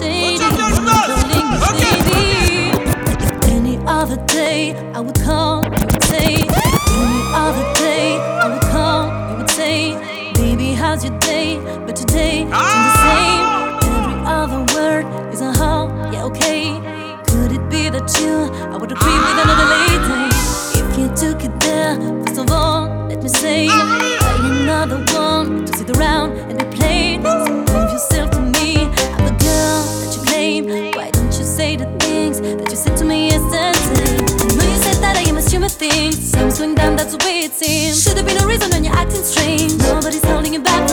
Mercedes. Okay. Any other day I would come. doing damn that's the way it seems. Should have been a reason when you're acting strange. Nobody's holding you back.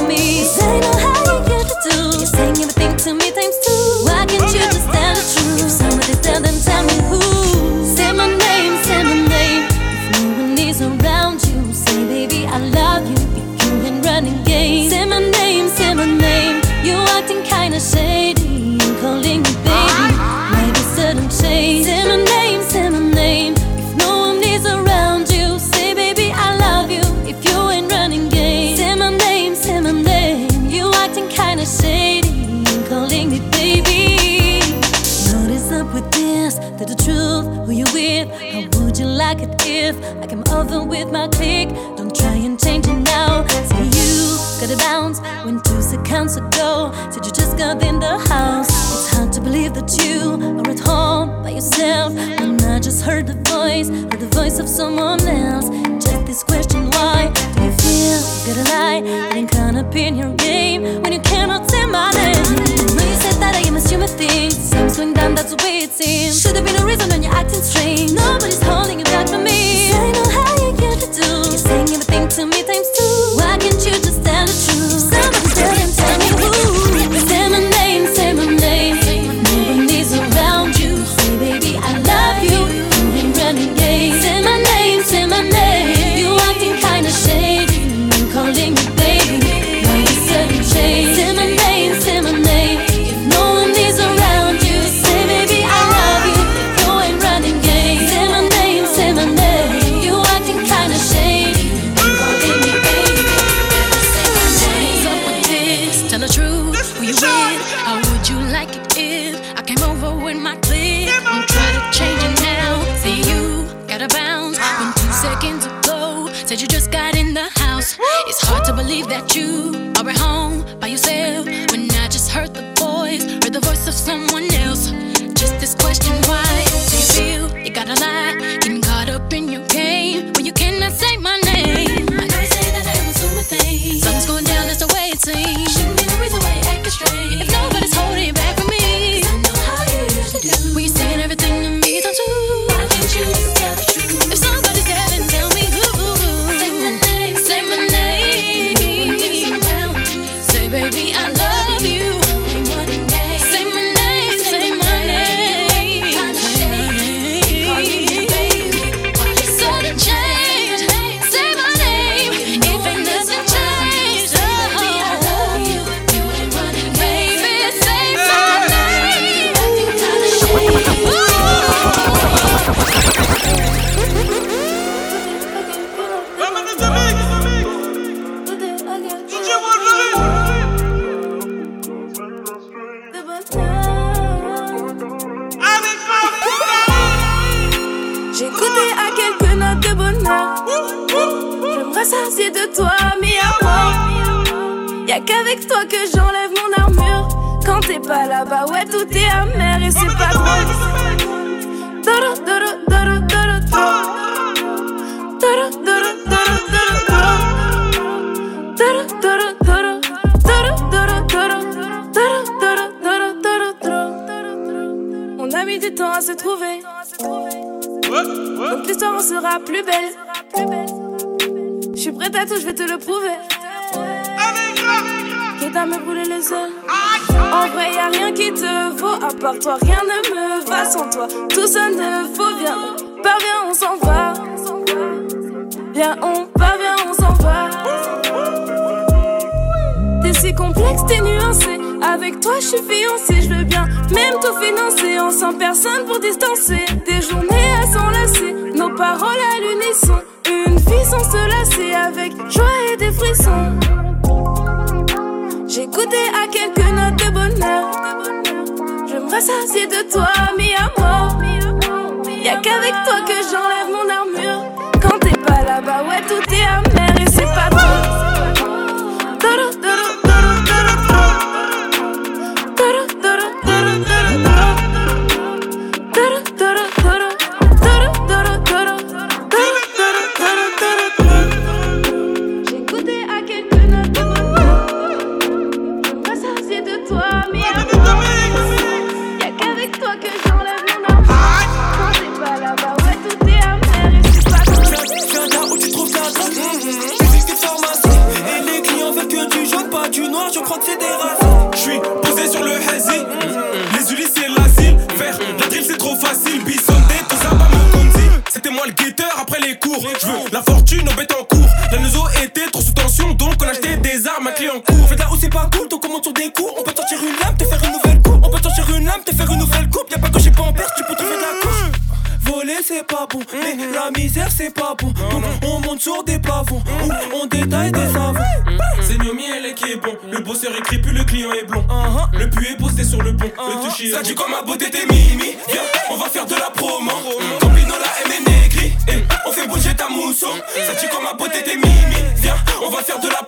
with my click, Don't try and change it now. Say you got a bounce when two seconds ago. Said you just got in the house. It's hard to believe that you are at home by yourself. And I just heard the voice, or the voice of someone else. Just this question why do you feel you Got a lie? Getting caught up in your game when you cannot say my name. I know you said that I am a assuming things. Seems going down, that's the way it seems. Should have been a reason when you're acting strange. Nobody's holding you back from me. I know how you do? You're saying everything to me times two. Why can't you just tell the truth? home by yourself. tout est amer et c'est pas On a mis du temps à se trouver. L'histoire en sera plus belle. Je suis prête à tout, je vais te le prouver. Me brûler. En vrai, y a rien qui te vaut. À part toi, rien ne me va sans toi. Tout ça ne vaut bien. Pas bien, on s'en va. Viens, on part, viens, on s'en va. T'es si complexe, t'es nuancé. Avec toi, je suis fiancé, je veux bien même tout financer. On sent personne pour distancer. Des journées à s'enlacer, nos paroles à l'unisson. Une vie sans se lasser, avec joie et des frissons. J'ai goûté à quelques notes de bonheur. Je me rassasier de toi, mi amour. Y'a qu'avec toi que j'enlève mon armure. Quand t'es pas là-bas, ouais, tout est amer et c'est pas trop. Une lame, te faire une nouvelle coupe. On peut te sortir une lame, te faire une nouvelle coupe. Y'a pas que j'ai pas en perte, tu peux trouver de la couche. Voler c'est pas bon, mais la misère c'est pas bon. Donc on monte sur des pavons, ou on détaille des savons. C'est Nomi elle qui est bon. Le bosseur écrit plus le client est blond. Le pu est posté sur le pont. Le toucher. Ça dit comme ma beauté t'es mimi. Viens, on va faire de la promo. Campino la M est négri. Et on fait bouger ta mousson. Ça dit comme ma beauté t'es mimi. Viens, on va faire de la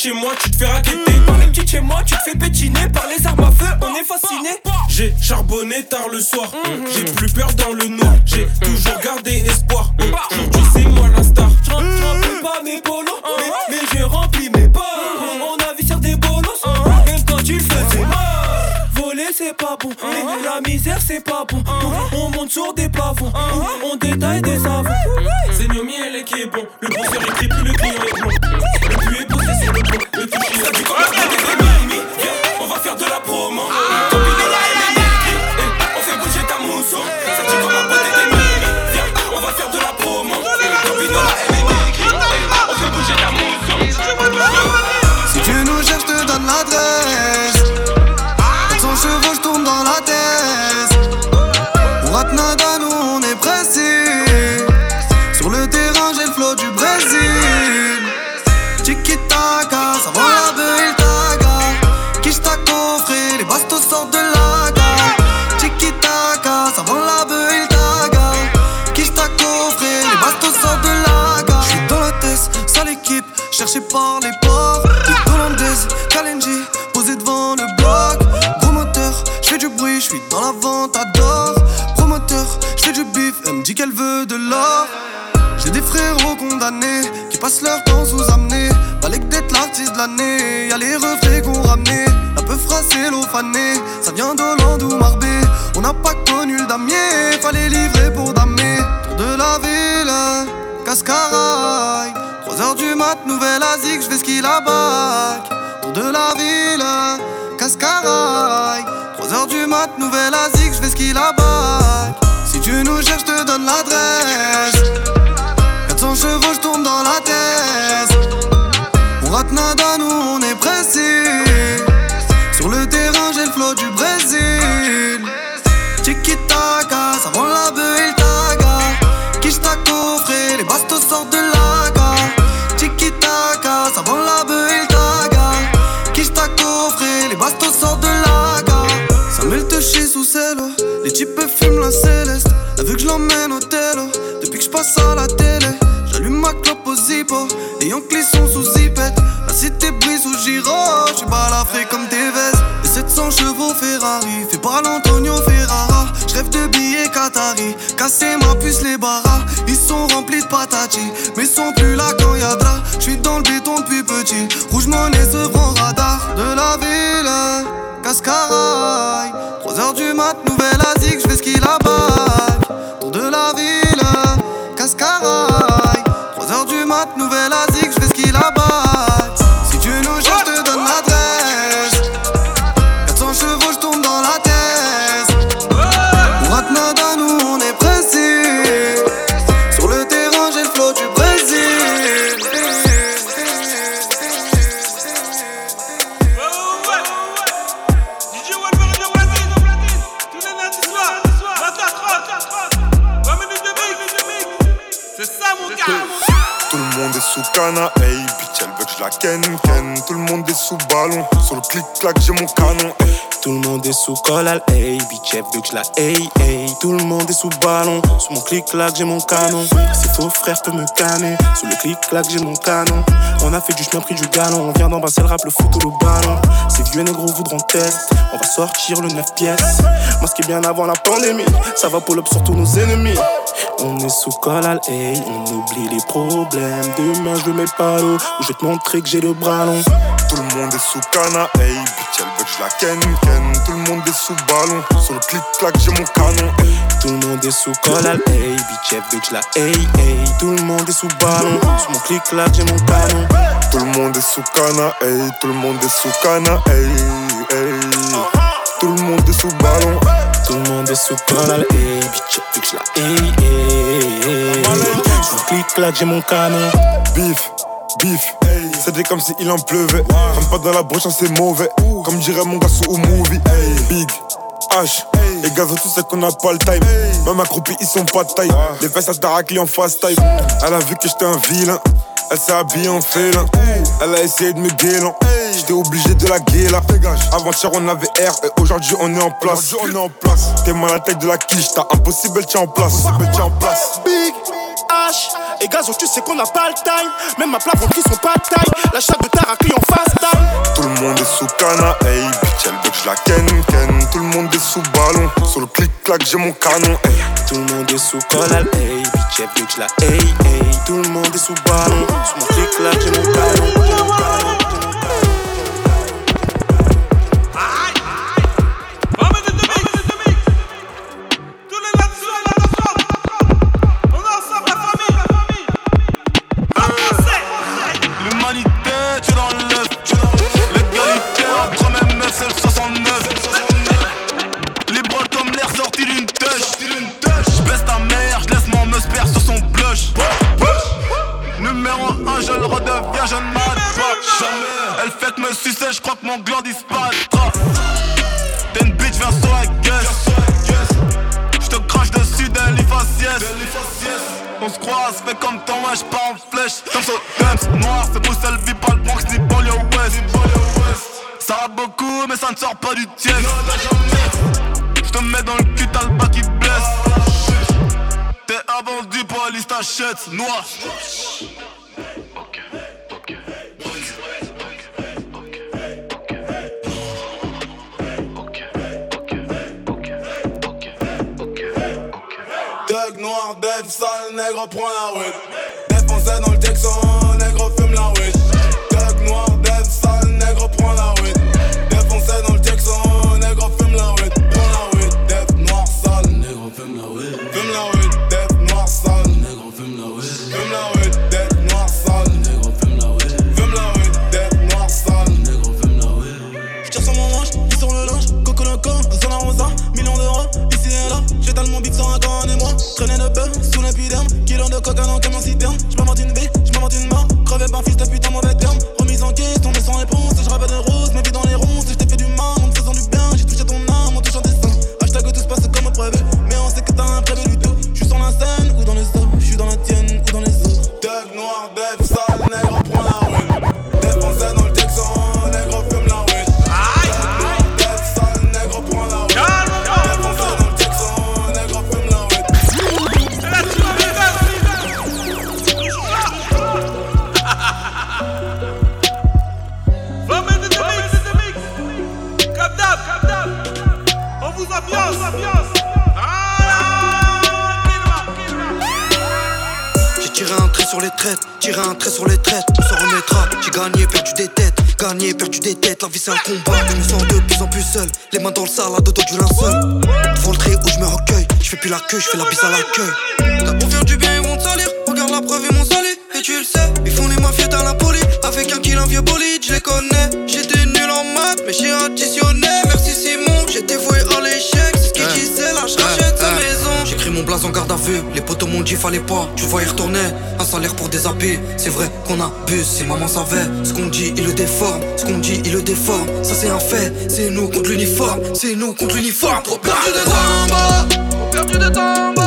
chez moi, tu te fais raqueter. Par les petites chez moi, tu te fais pétiner. Par les armes à feu, on est fasciné. J'ai charbonné tard le soir. J'ai plus peur dans le noir. J'ai toujours gardé espoir. Aujourd'hui, c'est moi la star. Je remplis pas mes polos, mais, mais j'ai rempli mes pas. On a vu sur des bolos, même quand tu le faisais mal. Voler c'est pas bon, mais la misère c'est pas bon. On monte sur des pavons, on détaille des savons. C'est Nomi elle est qui est bon. Le bosseur par les pauvres. Hollandaise, Kalenji, posé devant le bloc. Gros moteur, j'fais du bruit, j'suis dans la vente, adore. Promoteur, j'fais du bif, elle me dit qu'elle veut de l'or. J'ai des frérots condamnés qui passent leur temps sous amener. Fallait que d'être l'artiste de l'année. Y'a les reflets qu'on ramenait. La peu c'est l'eau fanée. Ça vient d'Hollande ou Marbé. On n'a pas connu le damier. Fallait livrer pour damer. Tour de la ville, Cascaraï. 3 heures du mat, nouvelle Asie, j'vais ski la bac. Tour de la ville, Cascaraï. 3 heures du mat, nouvelle Asie, j'vais ski la bac. Si tu nous cherches, je te donne l'adresse. 400 chevaux, je tourne dans la tête. On rate nada, nous on est pressés. Les types fument la céleste. Elle veut que je l'emmène au télo. Depuis que je passe à la télé, J'allume ma clope au zippo, les Yankees sous zipette. La cité brise ou giro, j'suis balafré comme des vestes. Les 700 chevaux Ferrari, fais pas l'Antonio Ferrara. J'rêve de billets Qatari, casser ma puce les barras. Ils sont remplis de patati, mais sont plus là quand y'a de J'suis dans le béton depuis petit, rouge monnaie ce grand radar de la ville. Cascaraï, 3h du mat, nouvelle Asique, j'fais ce qu'il a bac. Ballon, sur le clic-clac, j'ai mon canon, hey. Tout le monde est sous collal, hey, bitch, elle veut que je la hey, hey. Tout le monde est sous ballon, sous mon clic-clac, j'ai mon canon. C'est faux frère peut me canner, sous le clic-clac, j'ai mon canon. On a fait du chemin, pris du galon, on vient d'en le rap, le foot ou le ballon. Ces vieux négros voudront test, on va sortir le 9 pièces. Est bien avant la pandémie, ça va pull up sur tous nos ennemis. On est sous collal, hey, on oublie les problèmes. Demain, je mets pas l'eau, je vais te montrer que j'ai le bras long. Tout le monde est sous cana, hey, bitch, elle veut que je la ken, ken. Tout le monde est sous ballon, sur le clic-clac, j'ai mon canon. Tout le monde est sous collal, hey, bitch, elle veut que je la hey, hey. Tout le monde est sous ballon, sur mon clic-clac, j'ai mon canon. Tout le monde est sous cana, hey, tout le monde est sous cana, hey, hey. Tout le monde est sous ballon. Tout le monde est sous collal, hey, bitch, elle veut que je la hey, hey, hey. Sur mon clic-clac, j'ai mon canon. Bif, bif, c'était comme si il en pleuvait. Comme pas dans la broche, c'est mauvais. Comme dirait mon gars sous au movie. Big, H, les gars, tous c'est qu'on n'a pas le time. Même accroupis, ils sont pas de taille. Les fesses à Daracli en fast time. Elle a vu que j'étais un vilain. Elle s'est habillée en félin. Elle a essayé de me guélan. J'étais obligé de la guéla. Avant-hier, on avait R et aujourd'hui, on est en place. on est en place. T'es mal à la tête de la quiche, t'as impossible, tiens en place. Tiens en place. Big H et gazo, tu sais qu'on n'a pas le time. Même ma plafond qui sont pas de taille. La chatte de Tarakli en fast time. Tout le monde est sous cana, hey, bitch, elle veut que je la ken, ken. Tout le monde est sous ballon, sur le clic-clac, j'ai mon canon, hey. Tout le monde est sous collal, hey, bitch, que je la hey, hey. Tout le monde est sous ballon, sur mon mon canon. J'ai mon canon. Je ne pas. Jamais. Elle fait que me sucer, je crois que mon gland disparaîtra. T'es une bitch, viens sur la gueule. J'te crache dessus d'un lit faciès. On se croise, fait comme ton ouais, j'pars en flèche. Comme ça, Dumps, noir, c'est Bruxelles, vit pas le Bronx, ni banlieue ouest. Ça va beaucoup, mais ça ne sort pas du tiers. J'te mets dans le cul, t'as le bas qui blesse. T'es vendu pour la liste achète, noir. Noir, dev, sale, nègre, prends la route. Défoncé dans le Texan, Tiré un trait sur les traites, tiré un trait sur les traites, on s'en remettra. J'ai gagné, perdu des têtes, gagné, perdu des têtes. La vie c'est un combat, je me sens de plus en plus seul. Les mains dans le salade, dos du linceul. Devant le trait où je me recueille, je fais plus la queue, je fais la bise à l'accueil. T'as pour faire du bien, ils vont te salir. Regarde la preuve, ils m'ont sali, et tu le sais. Ils font les mafieux dans la police, avec un kill, un vieux bolide, je les connais. À vue, les potos m'ont dit fallait pas. Tu vois y retourner, un salaire pour des habits. C'est vrai qu'on abuse, si maman savait. Ce qu'on dit, il le déforme. Ce qu'on dit, il le déforme. Ça c'est un fait, c'est nous contre l'uniforme. C'est nous contre l'uniforme. Trop perdu de temps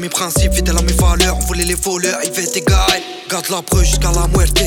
mes principes, fidèle à mes valeurs. On volait les voleurs, ils tes gars. Garde la preuve jusqu'à la muerte,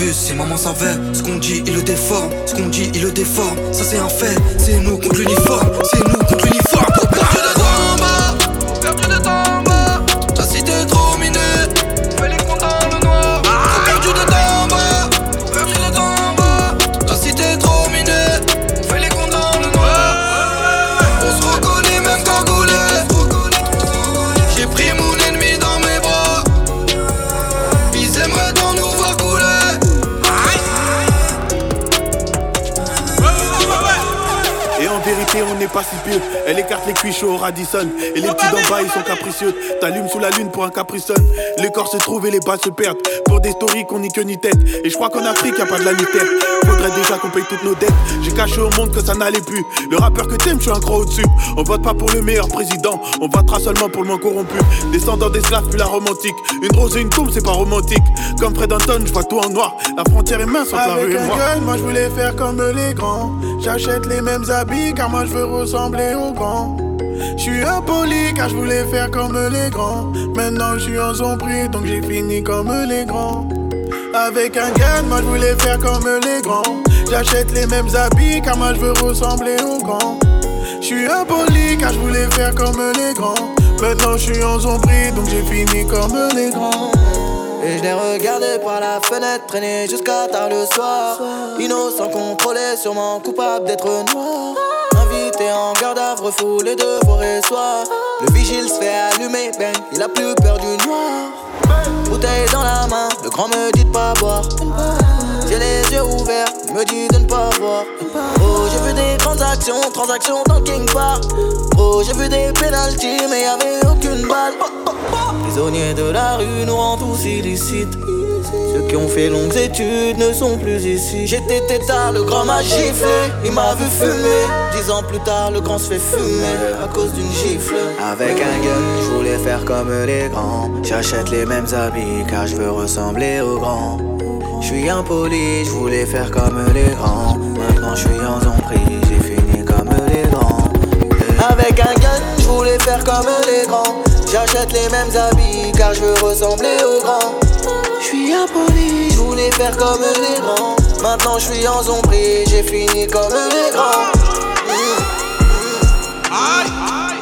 abuse, si maman savait. Ce qu'on dit, il le déforme, ce qu'on dit, il le déforme. Ça c'est un fait, c'est nous contre l'uniforme, c'est nous Elle écarte les cuits chauds au Radisson. Et les petits d'en bas, ils sont capricieux. T'allumes sous la lune pour un capricon. Les corps se trouvent et les balles se perdent. Pour des stories qu'on n'y que ni tête. Et je crois qu'en Afrique, y a pas de la tête. Faudrait déjà qu'on paye toutes nos dettes. J'ai caché au monde que ça n'allait plus. Le rappeur que t'aimes, je suis un gros au-dessus. On vote pas pour le meilleur président. On votera seulement pour le moins corrompu. Descendant d'esclaves, plus la romantique. Une rose et une tombe, c'est pas romantique. Comme Fred Anton, je vois tout en noir. La frontière est mince entre la rue et moi je voulais faire comme les grands. J'achète les mêmes habits car moi je veux ressembler Je suis impoli car je voulais faire comme les grands. Maintenant je suis en zombie donc j'ai fini comme les grands. Avec un gun, moi je voulais faire comme les grands. J'achète les mêmes habits car moi je veux ressembler aux grands. Je suis impoli car je voulais faire comme les grands. Maintenant je suis en zombie donc j'ai fini comme les grands. Et je les regardais par la fenêtre traîner jusqu'à tard le soir. Innocent contrôlé, sûrement coupable d'être noir. En garde à fou les devoirs et. Le vigile se fait allumer, ben il a plus peur du noir. Bouteille dans la main, le grand me dit de pas boire. J'ai les yeux ouverts, il me dit de ne pas voir. Oh, j'ai vu des transactions, transactions dans King Park. Oh, j'ai vu des pénalties, mais y'avait aucune balle. Prisonniers de la rue nous rendent tous illicites. Ceux qui ont fait longues études ne sont plus ici. J'étais tétard, le grand m'a giflé, il m'a vu fumer. Dix ans plus tard, le grand se fait fumer à cause d'une gifle. Avec un gun, je voulais faire comme les grands. J'achète les mêmes habits car je veux ressembler aux grands. Je suis impoli, je voulais faire comme les grands. Maintenant je suis en zombie, j'ai fini comme les grands. Avec un gun, je voulais faire comme les grands. J'achète les mêmes habits car je veux ressembler aux grands. Suis impoli, je voulais faire comme les grands. Maintenant je suis en zombie, j'ai fini comme les grands. Aïe, aïe,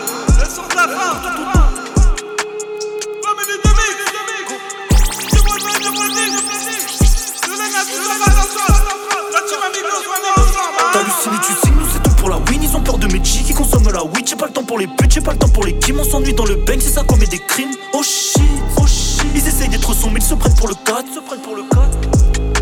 de tu signes, nous c'est tout pour la win. Ils ont peur de mes qui consomment la weed. J'ai pas le temps pour les putes, j'ai pas le temps pour les kim. D'être sombres, ils se prennent pour le 4. Se prennent pour le 4.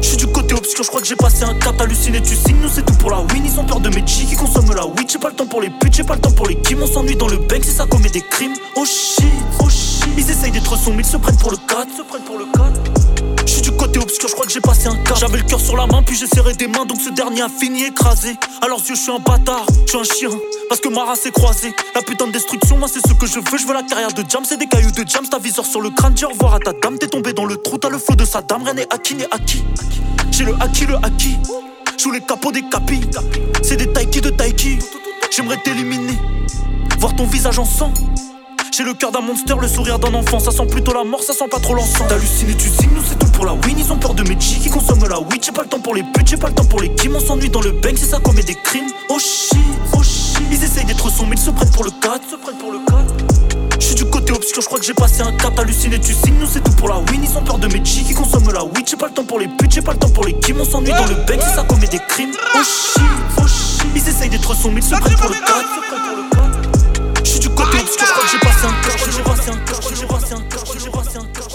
Je suis du côté obscur, je crois que j'ai passé un cap. T'hallucines et tu signes, nous c'est tout pour la win. Ils ont peur de mes G qui consomment la weed. J'ai pas le temps pour les putes, j'ai pas le temps pour les kim. On s'ennuie dans le bang, c'est ça qu'on met des crimes. Oh shit, oh shit. Ils essayent d'être sombres, ils se prennent pour le 4. Se prennent pour le 4. Je suis du côté côté obscur, je crois que j'ai passé un cap. J'avais le cœur sur la main, puis j'ai serré des mains, donc ce dernier a fini écrasé. À leurs yeux, je suis un bâtard, je suis un chien, parce que ma race est croisée. La putain de destruction, moi c'est ce que je veux, je veux la carrière de Jam, c'est des cailloux de Jam, ta viseur sur le crâne, dis au revoir à ta dame, t'es tombé dans le trou, t'as le flot de sa dame, rien n'est acquis, n'est acquis. J'ai le acquis, le acquis. Joue les capots des capis, c'est des taiki de taiki. J'aimerais t'éliminer, voir ton visage en sang. J'ai le cœur d'un monster, le sourire d'un enfant. Ça sent plutôt la mort, ça sent pas trop l'encens. T'hallucines tu signes, nous c'est tout pour la win. Ils ont peur de mes qui consomment la weed. J'ai pas le temps pour les putes, j'ai pas le temps pour les kim. On s'ennuie dans le bang, c'est ça commet des crimes. Oh shit, oh shit. Ils essayent d'être sombres, ils se prennent pour le 4. Se prennent pour le 4. J'suis du côté obscur, je crois que j'ai passé un cap. T'hallucines et tu signes, nous c'est tout pour la win. Ils ont peur de mes qui consomment la weed. J'ai pas le temps pour les putes, j'ai pas le temps pour les kim. On s'ennuie dans le bang, c'est ça commet des crimes. Oh shit, oh shit. Ils essayent d'être sombres, ils se prennent pour le 4 côté obscur, je crois que j'ai passé un quart, je j'ai passé un quart, je j'ai passé un j'ai passé un quart.